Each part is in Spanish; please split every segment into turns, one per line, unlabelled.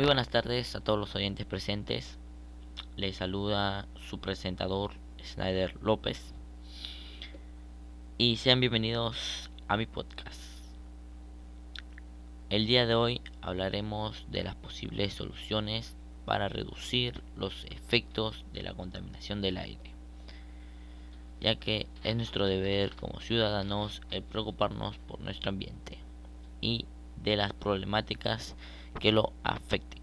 buenas tardes a todos los oyentes presentes. Les saluda su presentador Snyder López. Y sean bienvenidos a mi podcast. El día de hoy hablaremos de las posibles soluciones para reducir los efectos de la contaminación del aire, ya que es nuestro deber como ciudadanos el preocuparnos por nuestro ambiente y de las problemáticas que lo afecten.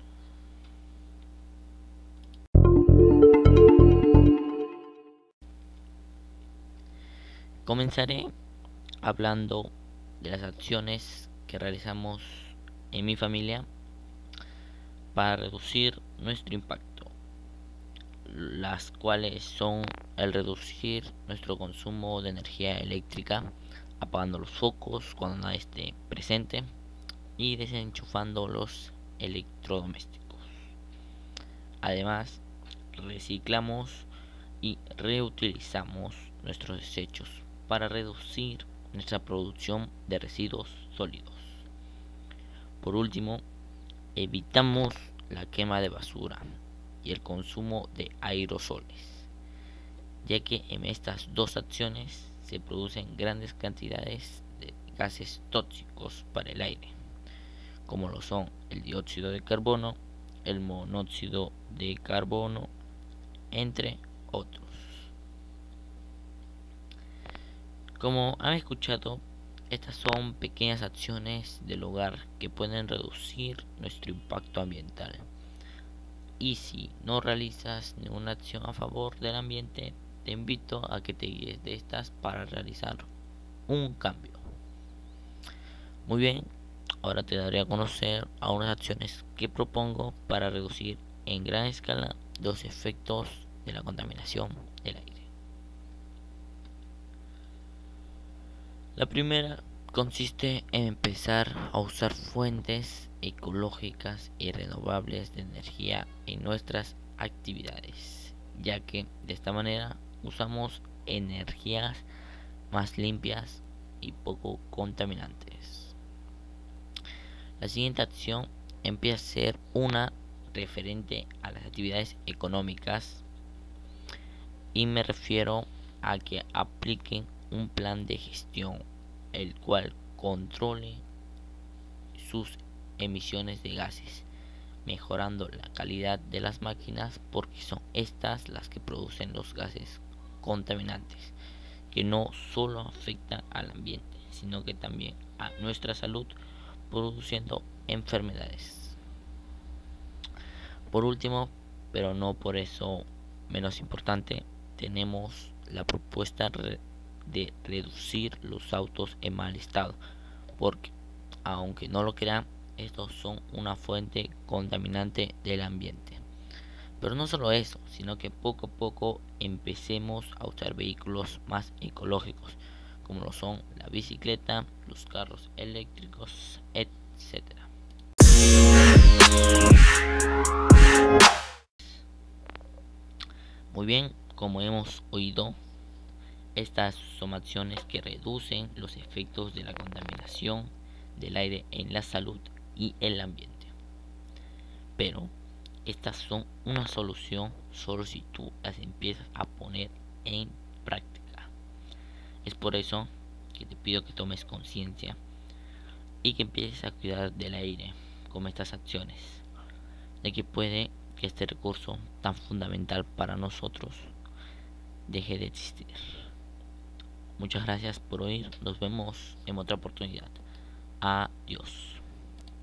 Comenzaré hablando de las acciones que realizamos en mi familia para reducir nuestro impacto, las cuales son el reducir nuestro consumo de energía eléctrica, apagando los focos cuando nadie esté presente, y desenchufando los electrodomésticos. Además, reciclamos y reutilizamos nuestros desechos para reducir nuestra producción de residuos sólidos. Por último, evitamos la quema de basura y el consumo de aerosoles, ya que en estas dos acciones se producen grandes cantidades de gases tóxicos para el aire como lo son el dióxido de carbono, el monóxido de carbono, entre otros. Como han escuchado, estas son pequeñas acciones del hogar que pueden reducir nuestro impacto ambiental. Y si no realizas ninguna acción a favor del ambiente, te invito a que te guíes de estas para realizar un cambio. Muy bien, Ahora te daré a conocer algunas acciones que propongo para reducir en gran escala los efectos de la contaminación del aire. La primera consiste en empezar a usar fuentes ecológicas y renovables de energía en nuestras actividades, ya que de esta manera usamos energías más limpias y poco contaminantes. La siguiente acción empieza a ser una referente a las actividades económicas y me refiero a que apliquen un plan de gestión el cual controle sus emisiones de gases mejorando la calidad de las máquinas porque son estas las que producen los gases contaminantes que no solo afectan al ambiente sino que también a nuestra salud produciendo enfermedades. Por último, pero no por eso menos importante, tenemos la propuesta de reducir los autos en mal estado, porque aunque no lo crean, estos son una fuente contaminante del ambiente. Pero no solo eso, sino que poco a poco empecemos a usar vehículos más ecológicos, como lo son la bicicleta, los carros eléctricos, etc. Muy bien, como hemos oído, estas son acciones que reducen los efectos de la contaminación del aire en la salud y el ambiente. Pero estas son una solución solo si tú las empiezas a poner en práctica. Es por eso que te pido que tomes conciencia y que empieces a cuidar del aire con estas acciones, de que puede que este recurso tan fundamental para nosotros deje de existir. Muchas gracias por oír, nos vemos en otra oportunidad. Adiós.